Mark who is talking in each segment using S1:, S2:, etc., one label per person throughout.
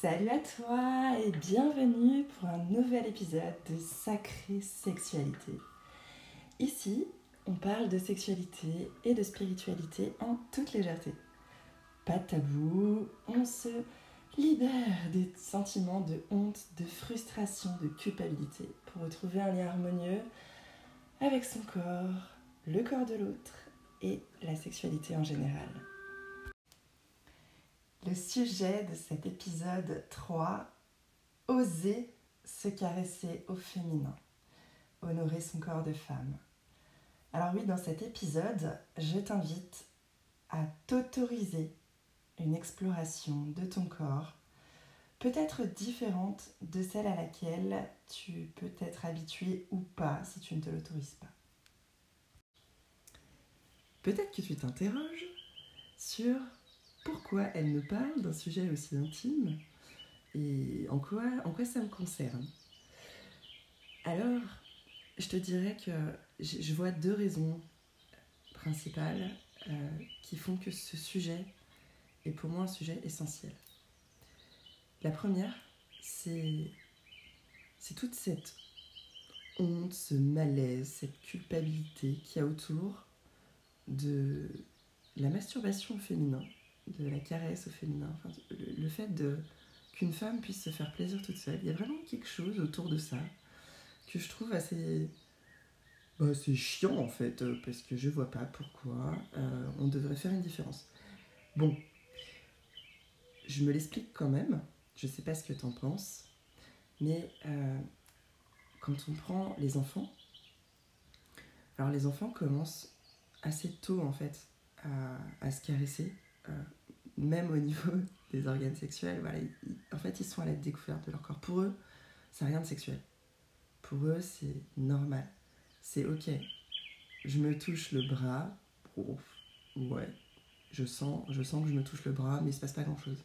S1: Salut à toi et bienvenue pour un nouvel épisode de Sacrée Sexualité. Ici, on parle de sexualité et de spiritualité en toute légèreté. Pas de tabou, on se libère des sentiments de honte, de frustration, de culpabilité pour retrouver un lien harmonieux avec son corps, le corps de l'autre et la sexualité en général. Le sujet de cet épisode 3, oser se caresser au féminin, honorer son corps de femme. Alors oui, dans cet épisode, je t'invite à t'autoriser une exploration de ton corps, peut-être différente de celle à laquelle tu peux être habitué ou pas si tu ne te l'autorises pas. Peut-être que tu t'interroges sur pourquoi elle me parle d'un sujet aussi intime et en quoi, ça me concerne. Alors, je te dirais que je vois deux raisons principales euh, qui font que ce sujet est pour moi un sujet essentiel. La première, c'est toute cette honte, ce malaise, cette culpabilité qu'il y a autour de la masturbation féminin de la caresse au féminin, le, fait de qu'une femme puisse se faire plaisir toute seule. Il y a vraiment quelque chose autour de ça que je trouve assez, bah, c'est chiant en fait, euh, parce que je vois pas pourquoi euh, on devrait faire une différence. Bon, je me l'explique quand même, je sais pas ce que tu en penses, mais euh, quand on prend les enfants, alors les enfants commencent assez tôt en fait à, se caresser même au niveau des organes sexuels, voilà, en fait, ils sont à la découverte de leur corps. Pour eux, c'est rien de sexuel. Pour eux, c'est normal. C'est ok. Je me touche le bras. ouais. Je sens, je sens que je me touche le bras, mais il se passe pas grand chose.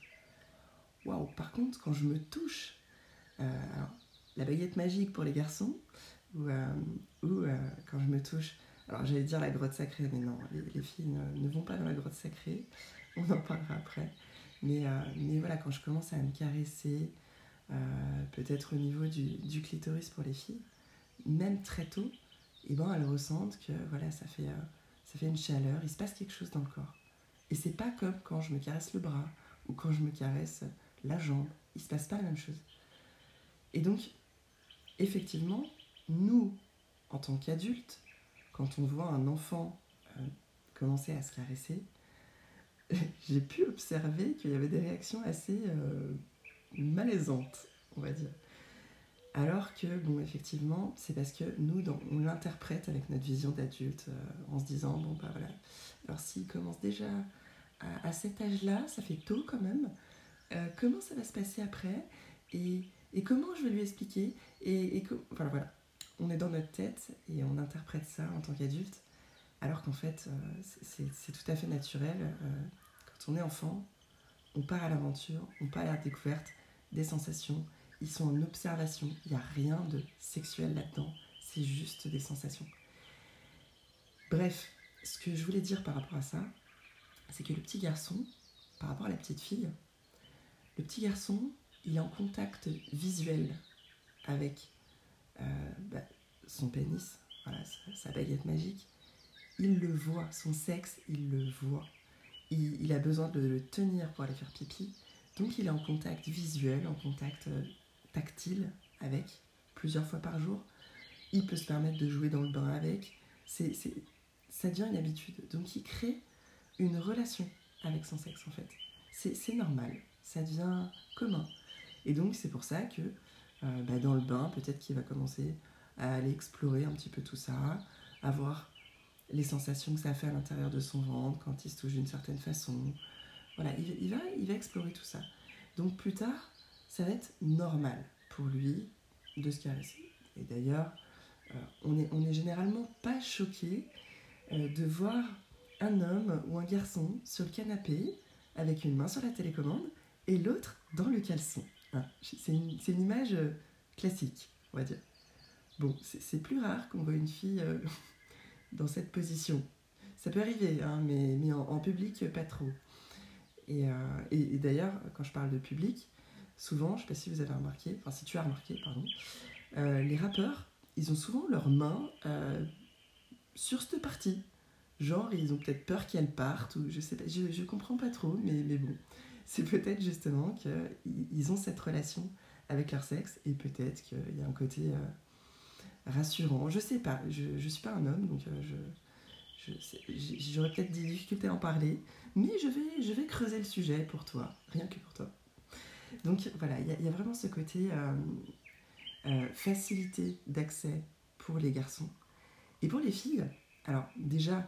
S1: Waouh. Par contre, quand je me touche, euh, la baguette magique pour les garçons, ou, euh, ou quand je me touche, alors j'allais dire la grotte sacrée, mais non, les, filles ne, vont pas dans la grotte sacrée. On en parlera après. Mais, euh, mais voilà, quand je commence à me caresser, euh, peut-être au niveau du, clitoris pour les filles, même très tôt, eh ben, elles ressentent que voilà, ça fait, euh, ça fait une chaleur, il se passe quelque chose dans le corps. Et c'est pas comme quand je me caresse le bras ou quand je me caresse la jambe, il se passe pas la même chose. Et donc, effectivement, nous, en tant qu'adultes, quand on voit un enfant commencer à se caresser, j'ai pu observer qu'il y avait des réactions assez euh, malaisantes, on va dire. Alors que, bon, effectivement, c'est parce que nous, on l'interprète avec notre vision d'adulte euh, en se disant, bon, bah voilà, alors s'il commence déjà à, cet âge-là, ça fait tôt quand même, euh, comment ça va se passer après? Et, comment je vais lui expliquer? Et, et enfin, voilà, on est dans notre tête et on interprète ça en tant qu'adulte, alors qu'en fait, c'est tout à fait naturel on est enfant, on part à l'aventure, on part à la découverte des sensations. Ils sont en observation. Il n'y a rien de sexuel là-dedans. C'est juste des sensations. Bref, ce que je voulais dire par rapport à ça, c'est que le petit garçon, par rapport à la petite fille, le petit garçon, il est en contact visuel avec euh, bah, son pénis, sa baguette magique. Il le voit, son sexe, il le voit il, a besoin de le tenir pour aller faire pipi. Donc il est en contact visuel, en contact euh, tactile avec plusieurs fois par jour. Il peut se permettre de jouer dans le bain avec. C'est, ça devient une habitude. Donc il crée une relation avec son sexe en fait. C'est, normal, ça devient commun. Et donc c'est pour ça que euh, bah, dans le bain, peut-être qu'il va commencer à aller explorer un petit peu tout ça, à voir les sensations que ça fait à l'intérieur de son ventre quand il se touche d'une certaine façon. Voilà, il, va, il va explorer tout ça. Donc plus tard, ça va être normal pour lui de se caresser. Et d'ailleurs, euh, on n'est on généralement pas choqué euh, de voir un homme ou un garçon sur le canapé avec une main sur la télécommande et l'autre dans le caleçon. Hein, c'est une, une, image euh, classique, on va dire. Bon, c'est plus rare qu'on voit une fille dans cette position. Ça peut arriver, hein, mais, mais en, public, pas trop. Et, euh, et, d'ailleurs, quand je parle de public, souvent, je sais pas si vous avez remarqué, enfin si tu as remarqué, pardon, euh, les rappeurs, ils ont souvent leurs mains euh, sur cette partie. Genre, ils ont peut-être peur qu'elle parte, ou je sais pas, je, je comprends pas trop, mais, mais bon. C'est peut-être justement qu'ils ont cette relation avec leur sexe, et peut-être qu'il y a un côté rassurant. Je sais pas, je, je suis pas un homme, donc je, j'aurais peut-être des difficultés à en parler, mais je vais, creuser le sujet pour toi, rien que pour toi. Donc voilà, il y, a vraiment ce côté euh, euh, facilité d'accès pour les garçons. Et pour les filles, alors déjà,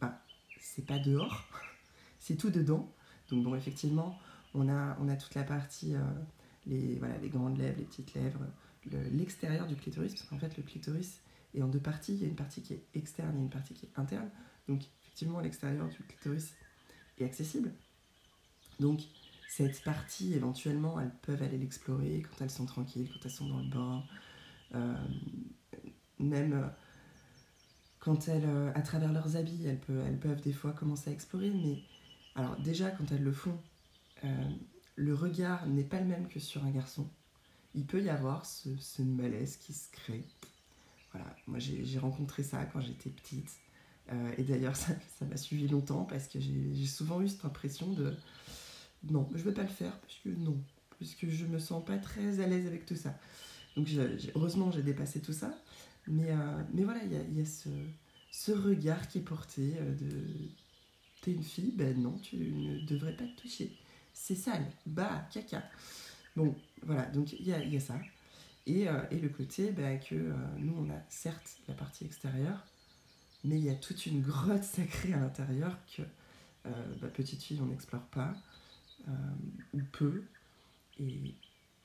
S1: bah, c'est pas dehors, c'est tout dedans. Donc bon, effectivement, on a, on a toute la partie, euh, les, grandes lèvres, les petites lèvres, l'extérieur du clitoris, parce qu'en fait le clitoris est en deux parties. Il y a une partie qui est externe et une partie qui est interne. Donc effectivement, l'extérieur du clitoris est accessible. Donc cette partie, éventuellement, elles peuvent aller l'explorer quand elles sont tranquilles, quand elles sont dans le bain, euh, même euh, quand elles, euh, à travers leurs habits, elles peuvent, elles peuvent des fois commencer à explorer. Mais alors déjà, quand elles le font, le regard n'est pas le même que sur un garçon. Il peut y avoir ce, ce malaise qui se crée. Voilà, moi j'ai rencontré ça quand j'étais petite. et d'ailleurs, ça m'a suivi longtemps parce que j'ai souvent eu cette impression de non, je ne vais pas le faire parce que non, parce que je me sens pas très à l'aise avec tout ça. Donc heureusement j'ai dépassé tout ça, mais, euh, voilà, il y a, y a ce, ce, regard qui est porté euh, de t'es une fille, ben non, tu ne devrais pas te toucher. C'est sale, bah, caca. Bon, voilà, donc il y a, ça. Et, euh, et le côté ben, que nous, on a certes la partie extérieure, mais il y a toute une grotte sacrée à l'intérieur que bah, petite fille, on n'explore pas. Euh, ou peu. Et,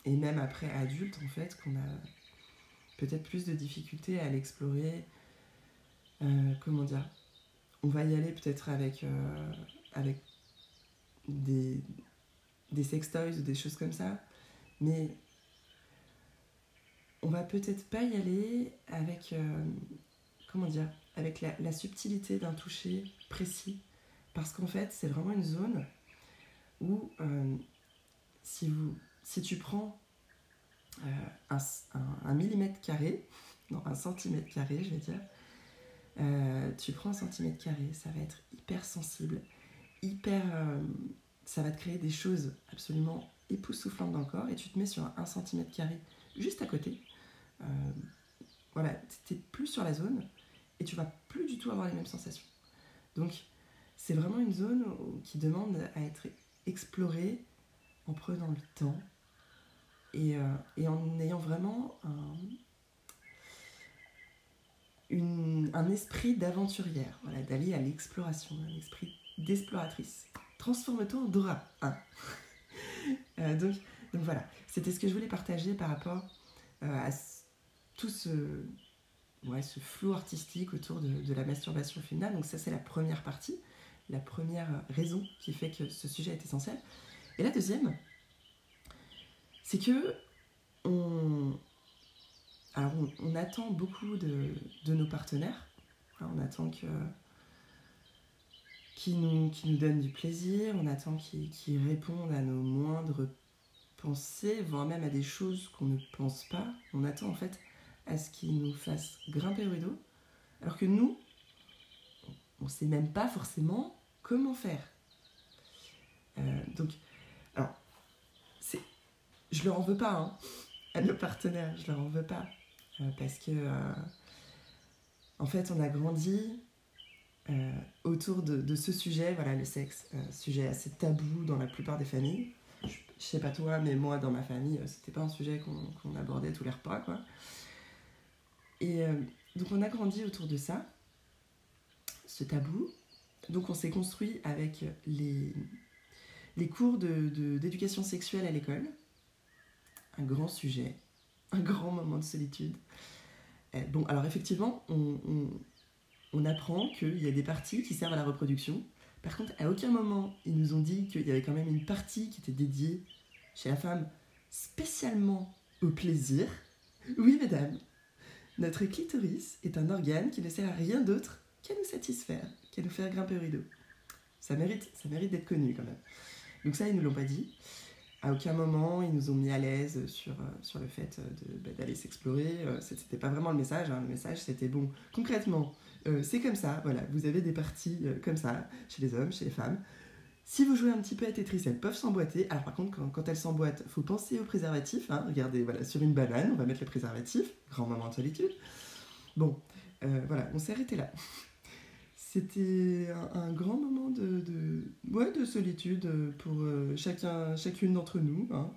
S1: et, même après adulte, en fait, qu'on a peut-être plus de difficultés à l'explorer. Euh, comment dire On va y aller peut-être avec, euh, avec des, des sextoys ou des choses comme ça, mais on va peut-être pas y aller avec, comment dire, avec la, subtilité d'un toucher précis, parce qu'en fait, c'est vraiment une zone où euh, si, vous, si tu prends euh, un, millimètre carré, non un centimètre carré je vais dire, euh, tu prends un centimètre carré, ça va être hyper sensible, hyper... ça va te créer des choses absolument époustouflantes dans le corps et tu te mets sur un, centimètre carré juste à côté. voilà, tu n'es plus sur la zone et tu vas plus du tout avoir les mêmes sensations. Donc, c'est vraiment une zone qui demande à être explorer en prenant le temps et, euh, en ayant vraiment un, un esprit d'aventurière, voilà, d'aller à l'exploration, un esprit d'exploratrice. Transforme-toi en Dora. Hein. euh, donc, voilà, c'était ce que je voulais partager par rapport euh, à tout ce, ouais, flou artistique autour de, la masturbation féminine. Donc ça, c'est la première partie la première raison qui fait que ce sujet est essentiel. Et la deuxième, c'est que on, attend beaucoup de, de, nos partenaires. On attend que qui nous, qui nous donnent du plaisir, on attend qu'ils qu répondent à nos moindres pensées, voire même à des choses qu'on ne pense pas. On attend en fait à ce qu'ils nous fassent grimper au rideau, alors que nous, on ne sait même pas forcément comment faire. Euh, donc, alors, je leur en veux pas hein, à nos partenaires, je leur en veux pas. Euh, parce que, euh, en fait, on a grandi autour de, ce sujet, voilà, le sexe, sujet assez tabou dans la plupart des familles. Je, je, sais pas toi, mais moi, dans ma famille, c'était pas un sujet qu'on, abordait tous les repas, quoi. Et donc, on a grandi autour de ça, ce tabou, donc on s'est construit avec les, les cours d'éducation de, de, sexuelle à l'école. Un grand sujet, un grand moment de solitude. Euh, bon, alors effectivement, on, on apprend qu'il y a des parties qui servent à la reproduction. Par contre, à aucun moment, ils nous ont dit qu'il y avait quand même une partie qui était dédiée chez la femme spécialement au plaisir. Oui, mesdames, notre clitoris est un organe qui ne sert à rien d'autre qu'à nous satisfaire qui nous faire grimper au rideau. Ça mérite, ça mérite d'être connu quand même. Donc ça, ils ne l'ont pas dit. à aucun moment ils nous ont mis à l'aise sur, sur le fait bah, d'aller s'explorer. C'était pas vraiment le message. Hein. Le message c'était bon, concrètement, c'est comme ça. Voilà, vous avez des parties comme ça chez les hommes, chez les femmes. Si vous jouez un petit peu à Tetris, elles peuvent s'emboîter. Alors par contre, quand, elles s'emboîtent, faut penser au préservatif. Hein. Regardez, voilà, sur une banane, on va mettre le préservatif. Grand moment de solitude. Bon, euh, voilà, on s'est arrêté là. C'était un, grand moment de, de, solitude pour euh, chacun, chacune d'entre nous. Hein.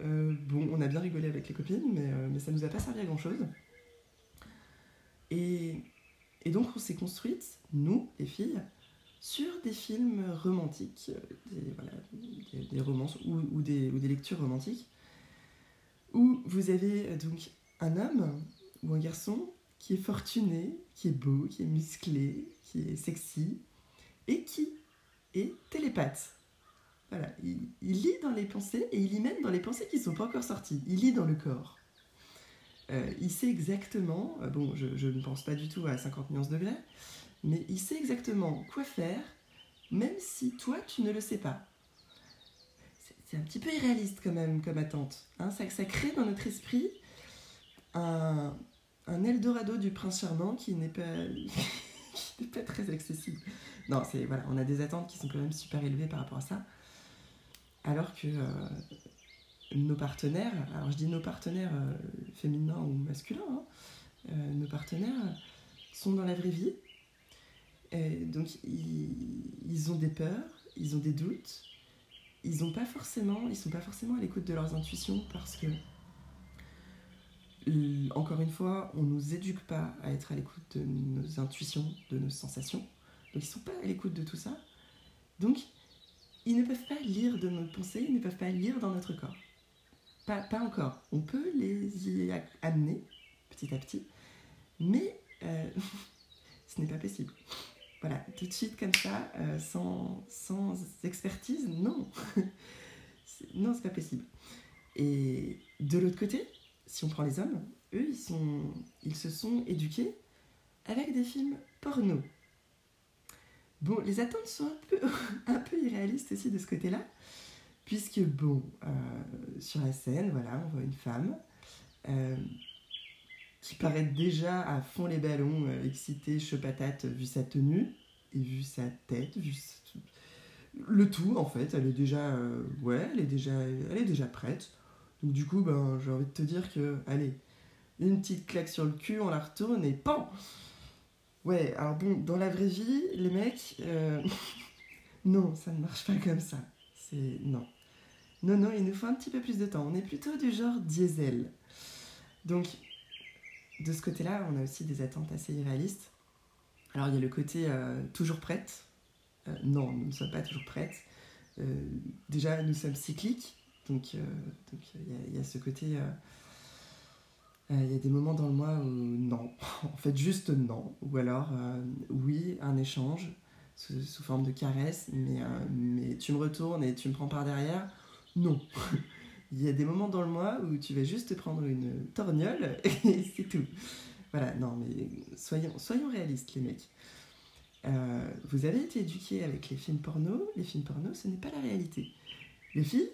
S1: Euh, bon, on a bien rigolé avec les copines, mais, mais ça nous a pas servi à grand chose. Et, et donc on s'est construite, nous, les filles, sur des films romantiques, des, romances ou, des, lectures romantiques, où vous avez donc un homme ou un garçon qui est fortuné, qui est beau, qui est musclé, qui est sexy, et qui est télépathe. Voilà, il, lit dans les pensées, et il lit même dans les pensées qui ne sont pas encore sorties. Il lit dans le corps. Euh, il sait exactement, euh, bon, je, ne pense pas du tout à 50 nuances de degrés, mais il sait exactement quoi faire, même si toi, tu ne le sais pas. C'est un petit peu irréaliste quand même comme attente. Hein. ça, crée dans notre esprit un, Eldorado du prince charmant qui n'est pas, pas très accessible. Non, c'est voilà, on a des attentes qui sont quand même super élevées par rapport à ça. Alors que euh, nos partenaires, alors je dis nos partenaires euh, féminins ou masculins, hein, euh, nos partenaires sont dans la vraie vie. Donc ils, ont des peurs, ils ont des doutes, ils ont pas forcément, ils sont pas forcément à l'écoute de leurs intuitions parce que encore une fois, on nous éduque pas à être à l'écoute de nos intuitions, de nos sensations. Donc ils sont pas à l'écoute de tout ça. Donc ils ne peuvent pas lire de nos pensées, ils ne peuvent pas lire dans notre corps. Pas, encore. On peut les y amener petit à petit, mais euh, ce n'est pas possible. Voilà, tout de suite comme ça, euh, sans, expertise, non. non, c'est pas possible. Et de l'autre côté, si on prend les hommes, eux, ils, se sont éduqués avec des films porno. Bon, les attentes sont un peu irréalistes aussi de ce côté-là, puisque, bon, euh, sur la scène, voilà, on voit une femme euh, qui paraît déjà à fond les ballons, euh, excitée, chaud patate, vu sa tenue, et vu sa tête, vu le tout, en fait, elle est déjà, ouais, elle est déjà, elle est déjà prête. Donc du coup, ben, j'ai envie de te dire que, allez, une petite claque sur le cul, on la retourne et PAM Ouais, alors bon, dans la vraie vie, les mecs, non, ça ne marche pas comme ça. C'est... Non. Non, non, il nous faut un petit peu plus de temps. On est plutôt du genre diesel. Donc, de ce côté-là, on a aussi des attentes assez irréalistes. Alors, il y a le côté euh, toujours prête. Euh, non, nous ne sommes pas toujours prêtes. déjà, nous sommes cycliques. Donc, euh, il y, a ce côté. Euh, euh, il y a des moments dans le mois où non, en fait juste non, ou alors oui, un échange sous, forme de caresse, mais tu me retournes et tu me prends par derrière, non. Il y a des moments dans le mois où tu vas juste te prendre une torgnole et c'est tout. Voilà, non, mais soyons, réalistes, les mecs. vous avez été éduqués avec les films porno. Les films porno, ce n'est pas la réalité. Les filles,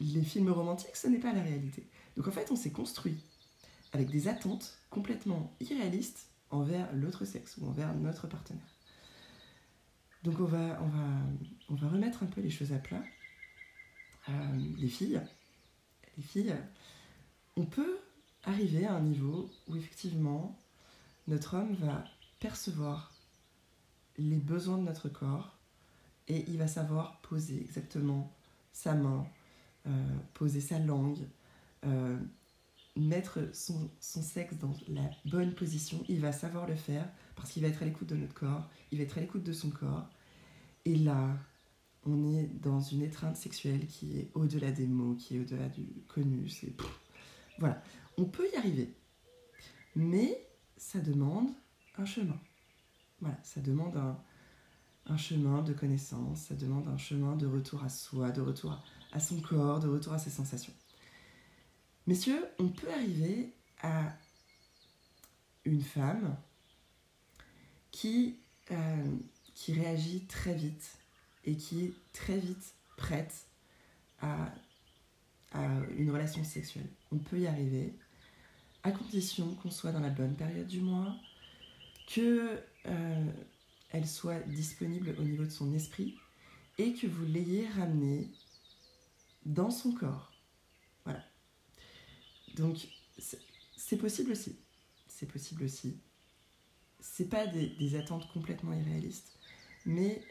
S1: les films romantiques, ce n'est pas la réalité. Donc en fait, on s'est construit avec des attentes complètement irréalistes envers l'autre sexe ou envers notre partenaire. Donc on va, on va, on va remettre un peu les choses à plat. Euh, les filles, les filles, on peut arriver à un niveau où effectivement notre homme va percevoir les besoins de notre corps et il va savoir poser exactement sa main, euh, poser sa langue, euh, mettre son, sexe dans la bonne position, il va savoir le faire parce qu'il va être à l'écoute de notre corps, il va être à l'écoute de son corps. Et là, on est dans une étreinte sexuelle qui est au-delà des mots, qui est au-delà du connu. C'est voilà, on peut y arriver, mais ça demande un chemin. Voilà, ça demande un, chemin de connaissance, ça demande un chemin de retour à soi, de retour à, son corps, de retour à ses sensations. Messieurs, on peut arriver à une femme qui, euh, qui réagit très vite et qui est très vite prête à, à une relation sexuelle. On peut y arriver, à condition qu'on soit dans la bonne période du mois, que euh, elle soit disponible au niveau de son esprit et que vous l'ayez ramenée dans son corps. Voilà. Donc, c'est possible aussi. C'est possible aussi. C'est pas des, des, attentes complètement irréalistes, mais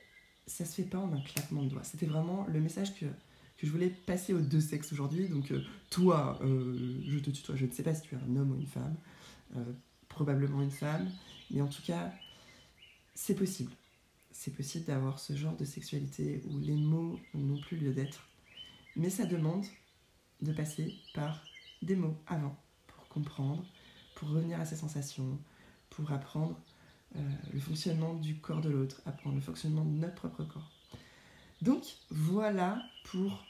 S1: ça se fait pas en un claquement de doigts. C'était vraiment le message que, que je voulais passer aux deux sexes aujourd'hui. Donc, euh, toi, euh, je te tutoie, je ne sais pas si tu es un homme ou une femme, euh, probablement une femme, mais en tout cas, c'est possible. C'est possible d'avoir ce genre de sexualité où les mots n'ont plus lieu d'être. Mais ça demande de passer par des mots avant pour comprendre, pour revenir à ses sensations, pour apprendre euh, le fonctionnement du corps de l'autre, apprendre le fonctionnement de notre propre corps. Donc voilà pour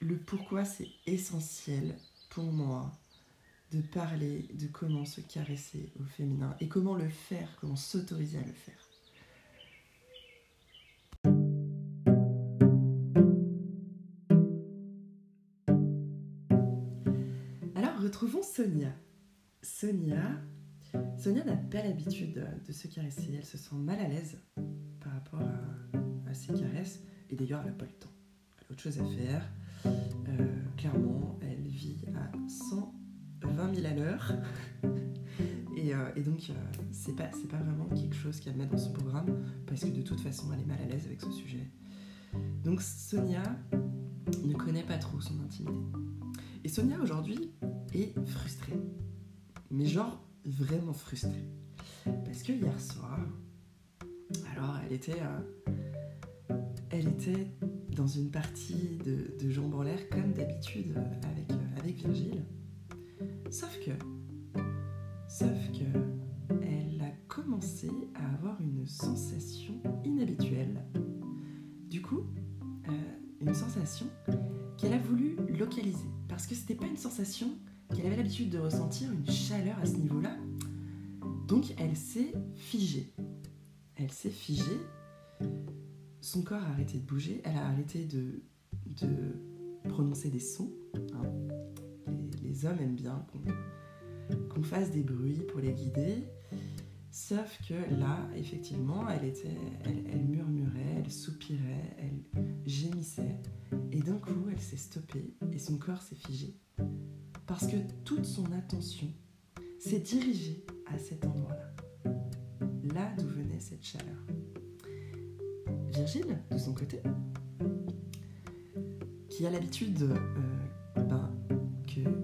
S1: le pourquoi c'est essentiel pour moi de parler de comment se caresser au féminin et comment le faire, comment s'autoriser à le faire. Alors retrouvons Sonia. Sonia, Sonia n'a pas l'habitude de se caresser, elle se sent mal à l'aise par rapport à, ses caresses et d'ailleurs elle n'a pas le temps. Elle a autre chose à faire. Euh, clairement, elle vit à 120 000 à l'heure. et, euh, et, donc, euh, c'est pas, pas vraiment quelque chose qu'elle met dans son programme, parce que de toute façon, elle est mal à l'aise avec ce sujet. Donc, Sonia ne connaît pas trop son intimité. Et Sonia, aujourd'hui, est frustrée. Mais genre, vraiment frustrée. Parce que hier soir, alors, elle était... elle était dans une partie de, jambes en l'air comme d'habitude avec, avec Virgile. Sauf que, sauf que, elle a commencé à avoir une sensation inhabituelle. Du coup, euh, une sensation qu'elle a voulu localiser. Parce que c'était pas une sensation qu'elle avait l'habitude de ressentir, une chaleur à ce niveau-là. Donc elle s'est figée. Elle s'est figée son corps a arrêté de bouger, elle a arrêté de, prononcer des sons. Hein. Les, hommes aiment bien qu'on fasse des bruits pour les guider. Sauf que là, effectivement, elle, elle, elle murmurait, elle soupirait, elle gémissait. Et d'un coup, elle s'est stoppée et son corps s'est figé. Parce que toute son attention s'est dirigée à cet endroit-là. Là d'où venait cette chaleur. Virgile, de son côté, qui a l'habitude euh, ben,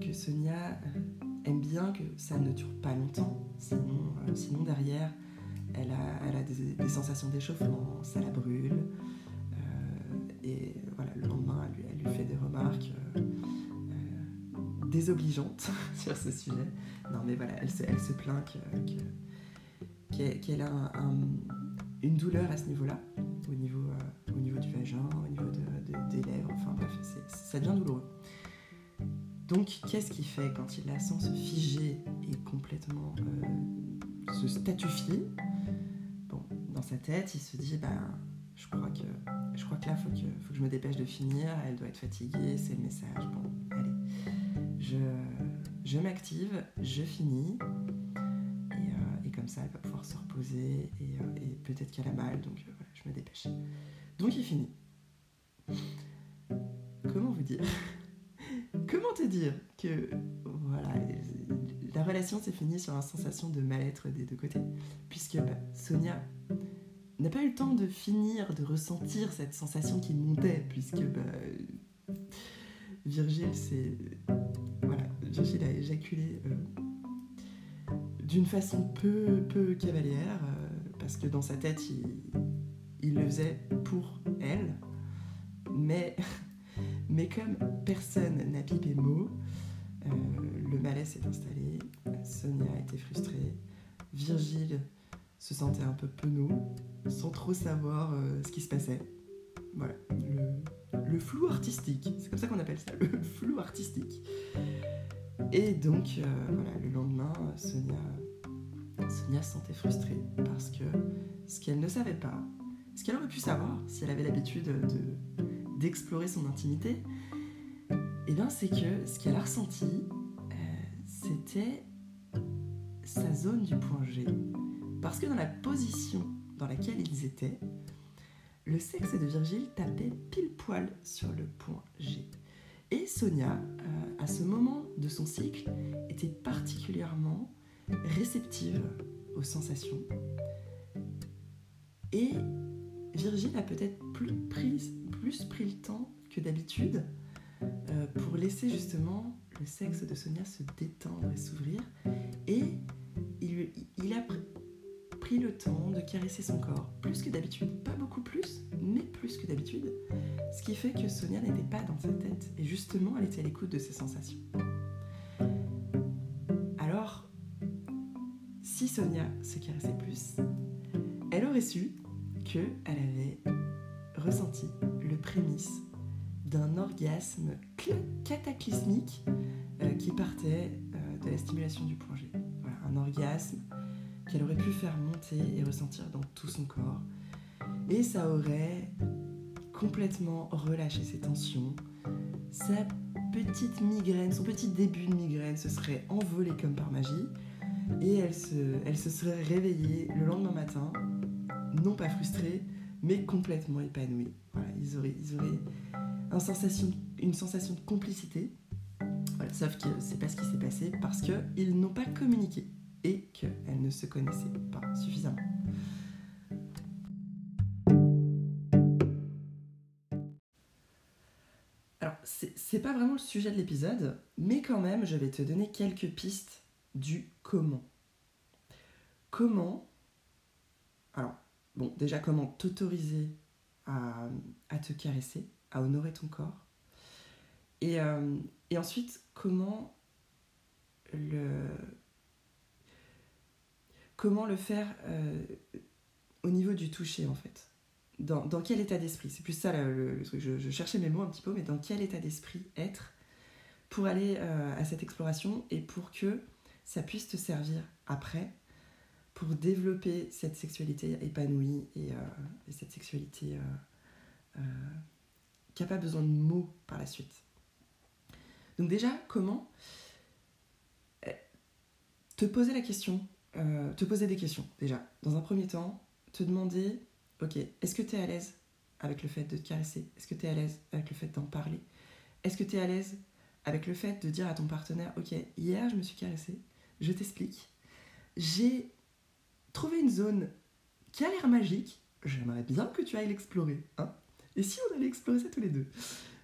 S1: que, Sonia euh, aime bien que ça ne dure pas longtemps, sinon, euh, derrière, elle a, des, sensations d'échauffement, ça la brûle, et désobligeantes sur ce sujet. Non mais voilà, elle se, plaint que, que, qu'elle a un, un, une douleur à ce niveau-là au niveau, euh, du vagin, au niveau de, de, des lèvres, enfin bref, ça devient douloureux. Donc, qu'est-ce qu'il fait quand il la sent se figer et complètement euh, se statufier? Bon, dans sa tête, il se dit, ben, je crois que, je crois que là, il faut que, faut que je me dépêche de finir, elle doit être fatiguée, c'est le message. Je, m'active, je finis, et, euh, et, comme ça, elle va pouvoir se reposer, et, euh, peut-être qu'elle a mal, donc euh, je me dépêche. Donc il finit. Comment vous dire? Comment te dire que voilà, la relation s'est finie sur une sensation de mal-être des deux côtés, puisque bah, Sonia n'a pas eu le temps de finir de ressentir cette sensation qui montait, puisque bah, Virgile c'est Virgile a éjaculé euh, d'une façon peu peu cavalière, euh, parce que dans sa tête il le faisait pour elle, mais, mais comme personne n'a pipé mot, euh, le malaise s'est installé, Sonia été frustrée, Virgile se sentait un peu penaud, sans trop savoir ce qui se passait. Voilà, le flou artistique, c'est comme ça qu'on appelle ça, le flou artistique. Et donc, euh, voilà, le lendemain, Sonia, Sonia se sentait frustrée parce que ce qu'elle ne savait pas, ce qu'elle aurait pu savoir si elle avait l'habitude d'explorer de, son intimité, Et bien c'est que ce qu'elle a ressenti, c'était sa zone du point G. Parce que dans la position dans laquelle ils étaient, le sexe de Virgile tapait pile poil sur le point G. Et Sonia, euh, à ce moment de son cycle, était particulièrement réceptive aux sensations. Et Virgile a peut-être plus pris, plus pris le temps que d'habitude euh, pour laisser justement le sexe de Sonia se détendre et s'ouvrir. Et il, il a pris le temps de caresser son corps, plus que d'habitude, pas beaucoup plus, mais plus que d'habitude, ce qui fait que Sonia n'était pas dans sa tête, et justement elle était à l'écoute de ses sensations. Alors, si Sonia se caressait plus, elle aurait su qu'elle avait ressenti le prémisse d'un orgasme cataclysmique euh, qui partait euh, de la stimulation du G. Voilà, un orgasme qu'elle aurait pu faire monter et ressentir dans tout son corps. Et ça aurait complètement relâché ses tensions. Sa petite migraine, son petit début de migraine se serait envolé comme par magie. Et elle se, serait réveillée le lendemain matin, non pas frustrée, mais complètement épanouie. Ils auraient, une sensation de complicité. sauf que c'est pas ce qui s'est passé parce qu'ils n'ont pas communiqué et qu'elles ne se connaissaient pas suffisamment. Alors, c'est pas vraiment le sujet de l'épisode, mais quand même, je vais te donner quelques pistes du comment. Comment Alors, bon, déjà, comment t'autoriser à, te caresser à honorer ton corps. Et, euh, et ensuite, comment le, comment le faire euh, au niveau du toucher en fait dans, quel état d'esprit? C'est plus ça le, truc. Je, cherchais mes mots un petit peu, mais dans quel état d'esprit être pour aller euh, à cette exploration et pour que ça puisse te servir après pour développer cette sexualité épanouie et, et cette sexualité qui n'a pas besoin de mots par la suite? Donc déjà, comment te poser la question, euh, te poser des questions déjà. Dans un premier temps, te demander, ok, est-ce que tu es à l'aise avec le fait de te caresser? Est-ce que tu es à l'aise avec le fait d'en parler? Est-ce que tu es à l'aise avec le fait de dire à ton partenaire, ok, hier je me suis caressée, je t'explique, j'ai trouvé une zone qui a l'air magique, j'aimerais bien que tu ailles l'explorer. Hein. Et si on allait explorer ça tous les deux?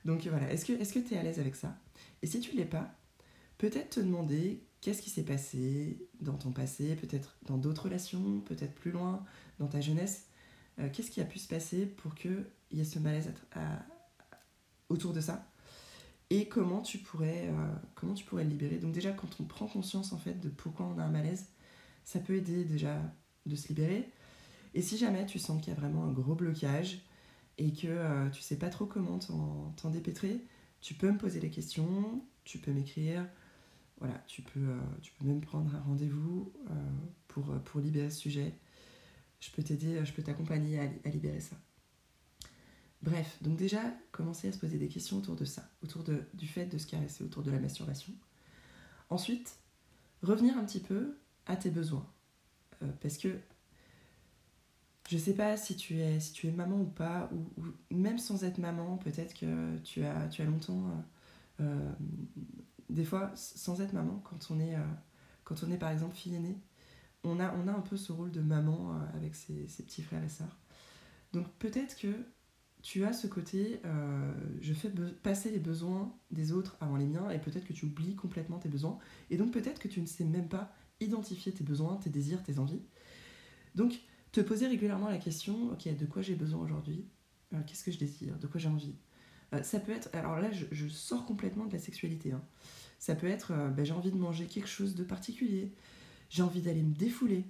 S1: Donc voilà, est-ce que tu es à l'aise avec ça? Et si tu ne l'es pas, peut-être te demander qu'est-ce qui s'est passé dans ton passé, peut-être dans d'autres relations, peut-être plus loin, dans ta jeunesse. Euh, qu'est-ce qui a pu se passer pour qu'il y ait ce malaise autour de ça? Et comment tu pourrais euh, comment tu pourrais le libérer? Donc déjà quand on prend conscience en fait de pourquoi on a un malaise ça peut aider déjà de se libérer et si jamais tu sens qu'il y a vraiment un gros blocage et que euh, tu sais pas trop comment t'en dépêtrer, tu peux me poser des questions, tu peux m'écrire, voilà, tu peux, euh, tu peux même prendre un rendez-vous euh, pour, pour libérer ce sujet. Je peux t'aider, je peux t'accompagner à, libérer ça. Bref, donc déjà, commencer à se poser des questions autour de ça, autour du fait de se caresser, autour de la masturbation. Ensuite, revenir un petit peu à tes besoins. parce que je sais pas si tu es, si tu es maman ou pas, ou, même sans être maman, peut-être que tu as, longtemps. Euh, euh, des fois, sans être maman, quand on est, euh, quand on est par exemple fille aînée, on a, un peu ce rôle de maman avec ses, petits frères et sœurs. Donc peut-être que tu as ce côté, je fais passer les besoins des autres avant les miens, et peut-être que tu oublies complètement tes besoins, et donc peut-être que tu ne sais même pas identifier tes besoins, tes désirs, tes envies. Donc te poser régulièrement la question, ok, de quoi j'ai besoin aujourd'hui? Euh, Qu'est-ce que je désire? De quoi j'ai envie? Euh, Ça peut être, alors là, je, sors complètement de la sexualité. Hein. Ça peut être, euh, ben, j'ai envie de manger quelque chose de particulier. J'ai envie d'aller me défouler.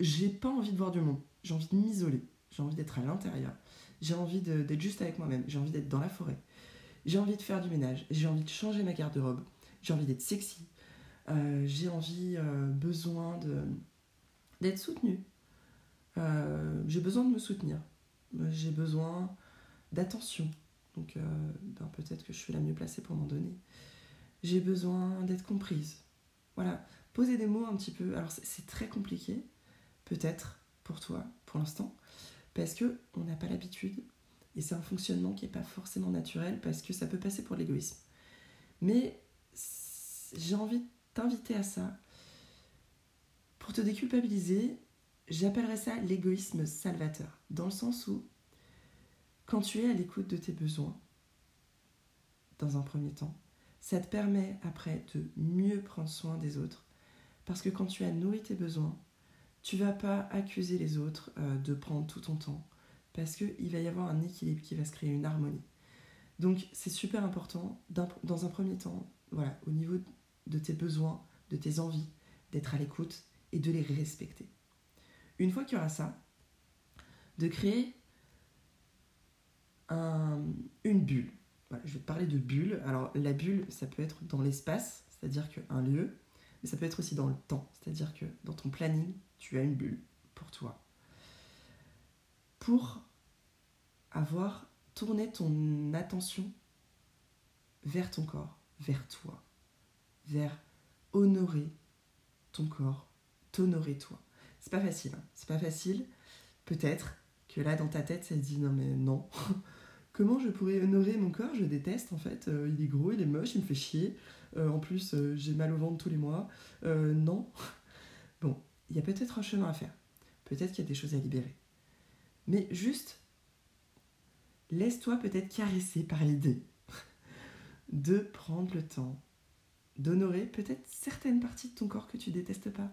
S1: J'ai pas envie de voir du monde. J'ai envie de m'isoler. J'ai envie d'être à l'intérieur. J'ai envie d'être juste avec moi-même. J'ai envie d'être dans la forêt. J'ai envie de faire du ménage. J'ai envie de changer ma garde-robe. J'ai envie d'être sexy. j'ai envie, besoin d'être soutenue. Euh, j'ai besoin de me soutenir. J'ai besoin d'attention. Donc euh, ben, peut-être que je suis la mieux placée pour m'en donner. J'ai besoin d'être comprise. Voilà, poser des mots un petit peu. Alors c'est très compliqué, peut-être pour toi, pour l'instant, parce que on n'a pas l'habitude et c'est un fonctionnement qui n'est pas forcément naturel parce que ça peut passer pour l'égoïsme. Mais j'ai envie de t'inviter à ça. Pour te déculpabiliser, j'appellerais ça l'égoïsme salvateur, dans le sens où quand tu es à l'écoute de tes besoins, dans un premier temps, ça te permet après de mieux prendre soin des autres. Parce que quand tu as nourri tes besoins, tu vas pas accuser les autres euh, de prendre tout ton temps. Parce qu'il va y avoir un équilibre qui va se créer, une harmonie. Donc c'est super important, dans un premier temps, voilà, au niveau de tes besoins, de tes envies, d'être à l'écoute et de les respecter. Une fois qu'il y aura ça, de créer une bulle. je vais te parler de bulle. Alors la bulle, ça peut être dans l'espace, c'est-à-dire qu'un lieu, mais ça peut être aussi dans le temps, c'est-à-dire que dans ton planning, tu as une bulle pour toi. Pour avoir tourné ton attention vers ton corps, vers toi, vers honorer ton corps, t'honorer toi. C'est pas facile, hein. c'est pas facile. Peut-être que là dans ta tête ça te dit non mais non, Comment je pourrais honorer mon corps? Je déteste en fait. Euh, il est gros, il est moche, il me fait chier. Euh, en plus, euh, j'ai mal au ventre tous les mois. non. Bon, il y a peut-être un chemin à faire. Peut-être qu'il y a des choses à libérer. Mais juste, laisse-toi peut-être caresser par l'idée de prendre le temps d'honorer peut-être certaines parties de ton corps que tu détestes pas.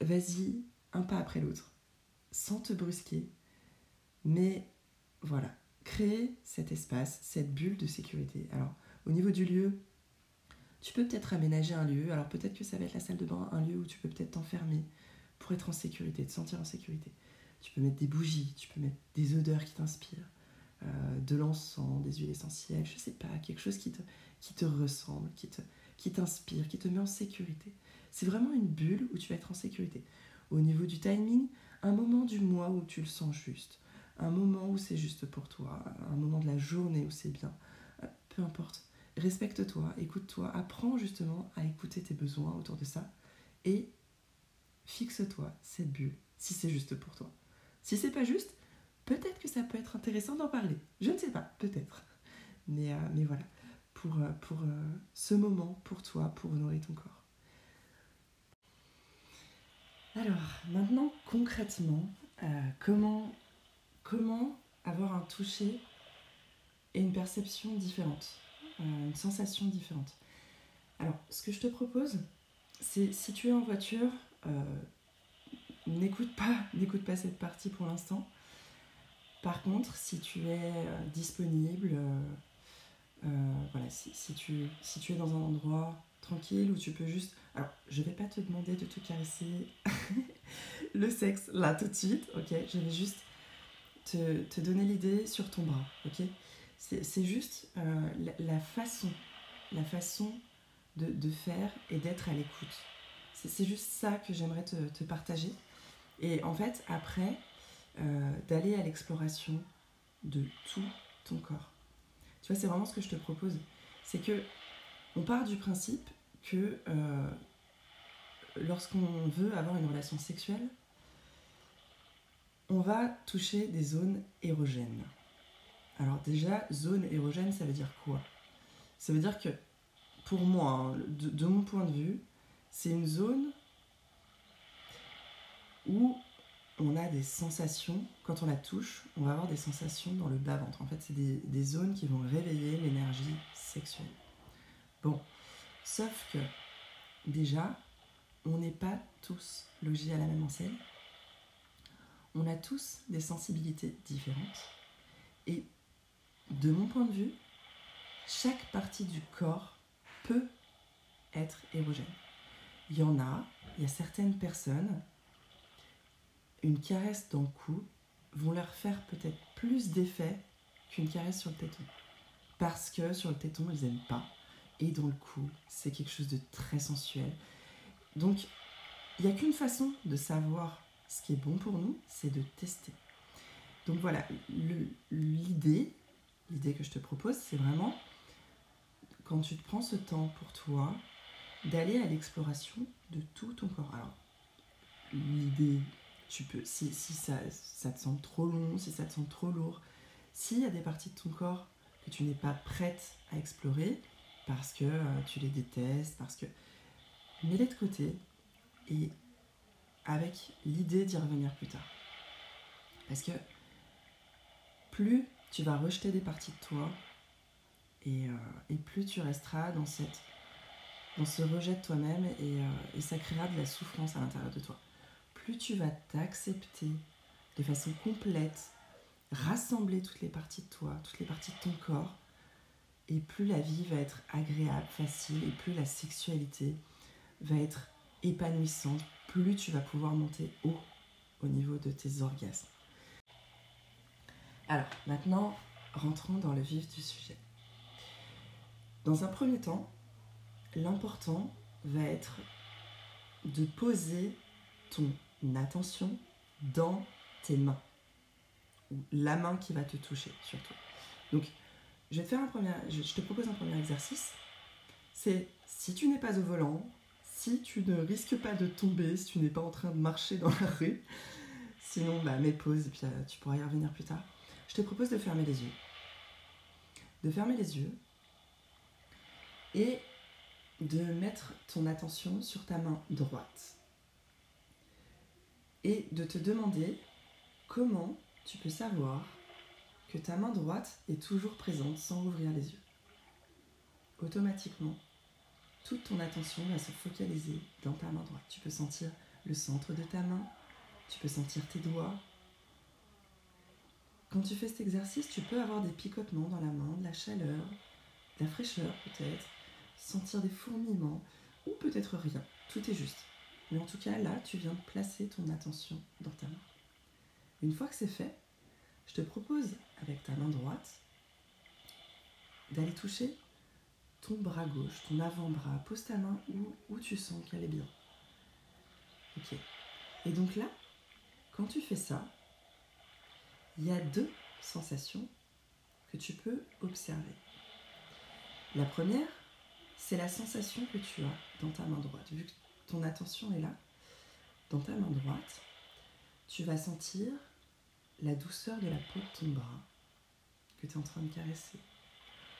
S1: Vas-y, un pas après l'autre, sans te brusquer, mais voilà, créer cet espace, cette bulle de sécurité. Alors, au niveau du lieu, tu peux peut-être aménager un lieu. Alors, peut-être que ça va être la salle de bain, un lieu où tu peux peut-être t'enfermer pour être en sécurité, te sentir en sécurité. Tu peux mettre des bougies, tu peux mettre des odeurs qui t'inspirent, euh, de l'encens, des huiles essentielles, je sais pas, quelque chose qui te, ressemble, qui qui t'inspire, qui te met en sécurité. C'est vraiment une bulle où tu vas être en sécurité. Au niveau du timing, un moment du mois où tu le sens juste un moment où c'est juste pour toi, un moment de la journée où c'est bien, euh, peu importe. Respecte-toi, écoute-toi, apprends justement à écouter tes besoins autour de ça et fixe-toi cette bulle si c'est juste pour toi. Si c'est pas juste, peut-être que ça peut être intéressant d'en parler. Je ne sais pas, peut-être. Mais, euh, mais voilà, pour, euh, pour ce moment, pour toi, pour honorer ton corps. Alors, maintenant, concrètement, comment comment avoir un toucher et une perception différente, euh, une sensation différente. Alors, ce que je te propose, c'est si tu es en voiture, euh, n'écoute pas, n'écoute pas cette partie pour l'instant. Par contre, si tu es euh, disponible, voilà, si, tu, es dans un endroit tranquille où tu peux juste. Alors, je vais pas te demander de te caresser le sexe là tout de suite, ok? Je vais juste te, donner l'idée sur ton bras, ok? C'est juste euh, la, façon, la façon de, faire et d'être à l'écoute. C'est juste ça que j'aimerais te, partager. Et en fait, après, euh, d'aller à l'exploration de tout ton corps. Tu vois, c'est vraiment ce que je te propose. C'est que on part du principe que euh, lorsqu'on veut avoir une relation sexuelle, on va toucher des zones érogènes. Alors déjà, zone érogène, ça veut dire quoi? Ça veut dire que, pour moi, hein, de, mon point de vue, c'est une zone où on a des sensations, quand on la touche, on va avoir des sensations dans le bas-ventre. En fait, c'est des, des, zones qui vont réveiller l'énergie sexuelle. Bon, sauf que, déjà, on n'est pas tous logés à la même enseigne on a tous des sensibilités différentes. Et de mon point de vue, chaque partie du corps peut être érogène. Il y en a, il y a certaines personnes, une caresse dans le cou vont leur faire peut-être plus d'effet qu'une caresse sur le téton. Parce que sur le téton, ils n'aiment pas. Et dans le cou, c'est quelque chose de très sensuel. Donc, il n'y a qu'une façon de savoir ce qui est bon pour nous, c'est de tester. Donc voilà, l'idée, l'idée que je te propose, c'est vraiment quand tu te prends ce temps pour toi, d'aller à l'exploration de tout ton corps. Alors, l'idée, tu peux, si, ça, ça te semble trop long, si ça te semble trop lourd, s'il y a des parties de ton corps que tu n'es pas prête à explorer, parce que euh, tu les détestes, parce que... Mets-les de côté et avec l'idée d'y revenir plus tard. Parce que plus tu vas rejeter des parties de toi, et, euh, plus tu resteras dans, ce rejet de toi-même et, euh, et ça créera de la souffrance à l'intérieur de toi. Plus tu vas t'accepter de façon complète, rassembler toutes les parties de toi, toutes les parties de ton corps, et plus la vie va être agréable, facile, et plus la sexualité va être épanouissante, plus tu vas pouvoir monter haut au niveau de tes orgasmes. Alors, maintenant, rentrons dans le vif du sujet. Dans un premier temps, l'important va être de poser ton attention dans tes mains. Ou la main qui va te toucher, surtout. Donc, je vais faire un premier, je te propose un premier exercice. C'est si tu n'es pas au volant, si tu ne risques pas de tomber, si tu n'es pas en train de marcher dans la rue, sinon, bah, mets pause et puis euh, tu pourras y revenir plus tard. Je te propose de fermer les yeux. De fermer les yeux et de mettre ton attention sur ta main droite. Et de te demander comment tu peux savoir que ta main droite est toujours présente sans ouvrir les yeux. Automatiquement, toute ton attention va se focaliser dans ta main droite. Tu peux sentir le centre de ta main, tu peux sentir tes doigts. Quand tu fais cet exercice, tu peux avoir des picotements dans la main, de la chaleur, de la fraîcheur peut-être, sentir des fourmillements ou peut-être rien. Tout est juste. Mais en tout cas, là, tu viens de placer ton attention dans ta main. Une fois que c'est fait, je te propose, avec ta main droite, d'aller toucher ton bras gauche, ton avant-bras. Pose ta main où, tu sens qu'elle est bien. Ok. Et donc là, quand tu fais ça, il y a deux sensations que tu peux observer. La première, c'est la sensation que tu as dans ta main droite. Vu que ton attention est là, dans ta main droite, tu vas sentir la douceur de la peau de ton bras que tu es en train de caresser.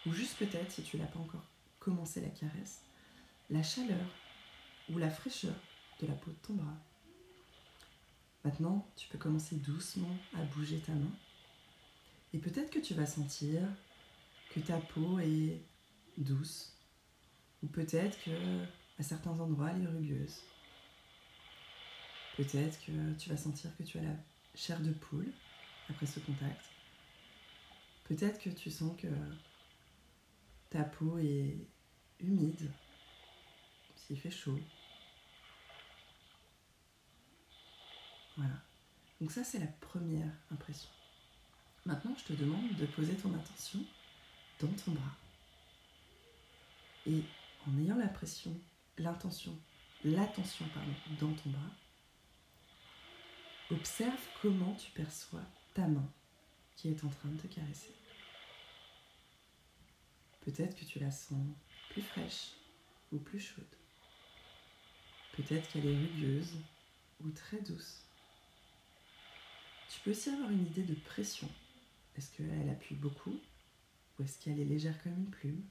S1: Ou juste peut-être, si tu l'as pas encore commencé la caresse, la chaleur ou la fraîcheur de la peau de ton bras. Maintenant, tu peux commencer doucement à bouger ta main. Et peut-être que tu vas sentir que ta peau est douce, ou peut-être que à certains endroits, elle est rugueuse. Peut-être que tu vas sentir que tu as la chair de poule après ce contact. Peut-être que tu sens que ta peau est humide, s'il fait chaud. Voilà. Donc ça, c'est la première impression. Maintenant, je te demande de poser ton attention dans ton bras. Et en ayant l'impression, l'intention, l'attention pardon, dans ton bras, observe comment tu perçois ta main qui est en train de te caresser. Peut-être que tu la sens plus fraîche ou plus chaude. Peut-être qu'elle est rugueuse ou très douce. Tu peux aussi avoir une idée de pression. Est-ce qu'elle appuie beaucoup ou est-ce qu'elle est légère comme une plume?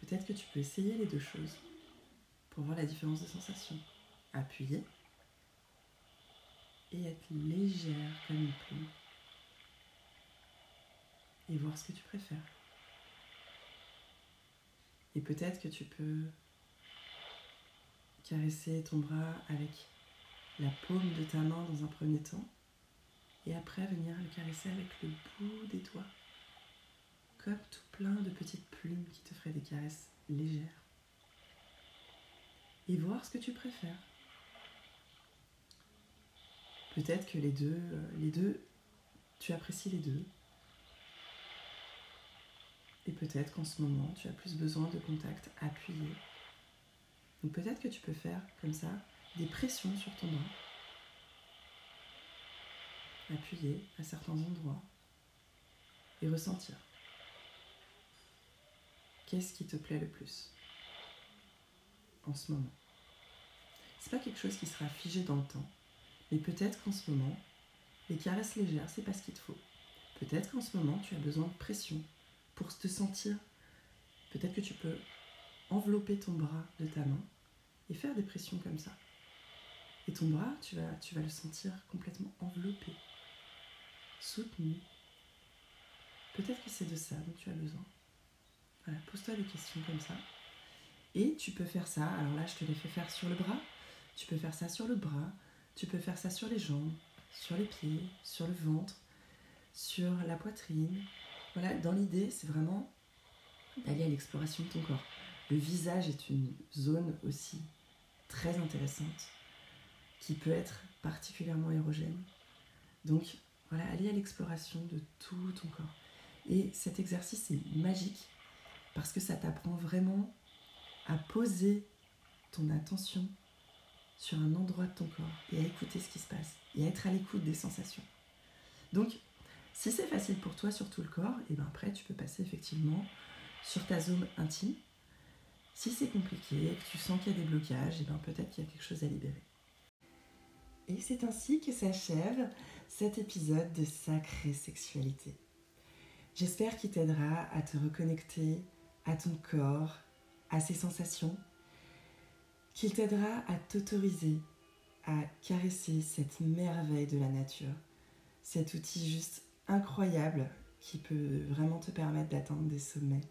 S1: Peut-être que tu peux essayer les deux choses pour voir la différence de sensation. Appuyer et être légère comme une plume. Et voir ce que tu préfères. Et peut-être que tu peux caresser ton bras avec la paume de ta main dans un premier temps et après venir le caresser avec le bout des doigts comme tout plein de petites plumes qui te feraient des caresses légères. Et voir ce que tu préfères. Peut-être que les deux, euh, les deux, tu apprécies les deux. Et peut-être qu'en ce moment, tu as plus besoin de contact appuyé. Donc peut-être que tu peux faire comme ça des pressions sur ton bras. Appuyer à certains endroits et ressentir. Qu'est-ce qui te plaît le plus en ce moment? C'est pas quelque chose qui sera figé dans le temps, mais peut-être qu'en ce moment, les caresses légères, c'est pas ce qu'il te faut. Peut-être qu'en ce moment, tu as besoin de pression pour te sentir. Peut-être que tu peux envelopper ton bras de ta main et faire des pressions comme ça. Et ton bras, tu vas, tu vas le sentir complètement enveloppé, soutenu. Peut-être que c'est de ça dont tu as besoin. Voilà, pose-toi des questions comme ça. Et tu peux faire ça, alors là je te l'ai fait faire sur le bras, tu peux faire ça sur le bras, tu peux faire ça sur les jambes, sur les pieds, sur le ventre, sur la poitrine. Dans l'idée, c'est vraiment d'aller à l'exploration de ton corps. Le visage est une zone aussi très intéressante qui peut être particulièrement érogène. Donc voilà, aller à l'exploration de tout ton corps. Et cet exercice est magique parce que ça t'apprend vraiment à poser ton attention sur un endroit de ton corps et à écouter ce qui se passe et à être à l'écoute des sensations. Si c'est facile pour toi sur tout le corps, et ben après tu peux passer effectivement sur ta zone intime. Si c'est compliqué, que tu sens qu'il y a des blocages, et ben peut-être qu'il y a quelque chose à libérer. Et c'est ainsi que s'achève cet épisode de Sacrée Sexualité. J'espère qu'il t'aidera à te reconnecter à ton corps, à ses sensations, qu'il t'aidera à t'autoriser à caresser cette merveille de la nature, cet outil juste incroyable qui peut vraiment te permettre d'atteindre des sommets.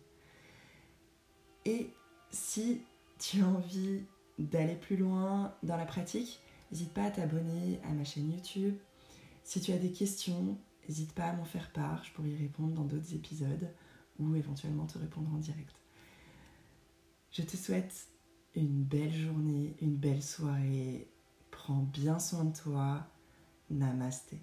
S1: Et si tu as envie d'aller plus loin dans la pratique, n'hésite pas à t'abonner à ma chaîne YouTube. Si tu as des questions, n'hésite pas à m'en faire part, je pourrais y répondre dans d'autres épisodes ou éventuellement te répondre en direct. Je te souhaite une belle journée, une belle soirée. Prends bien soin de toi. Namasté.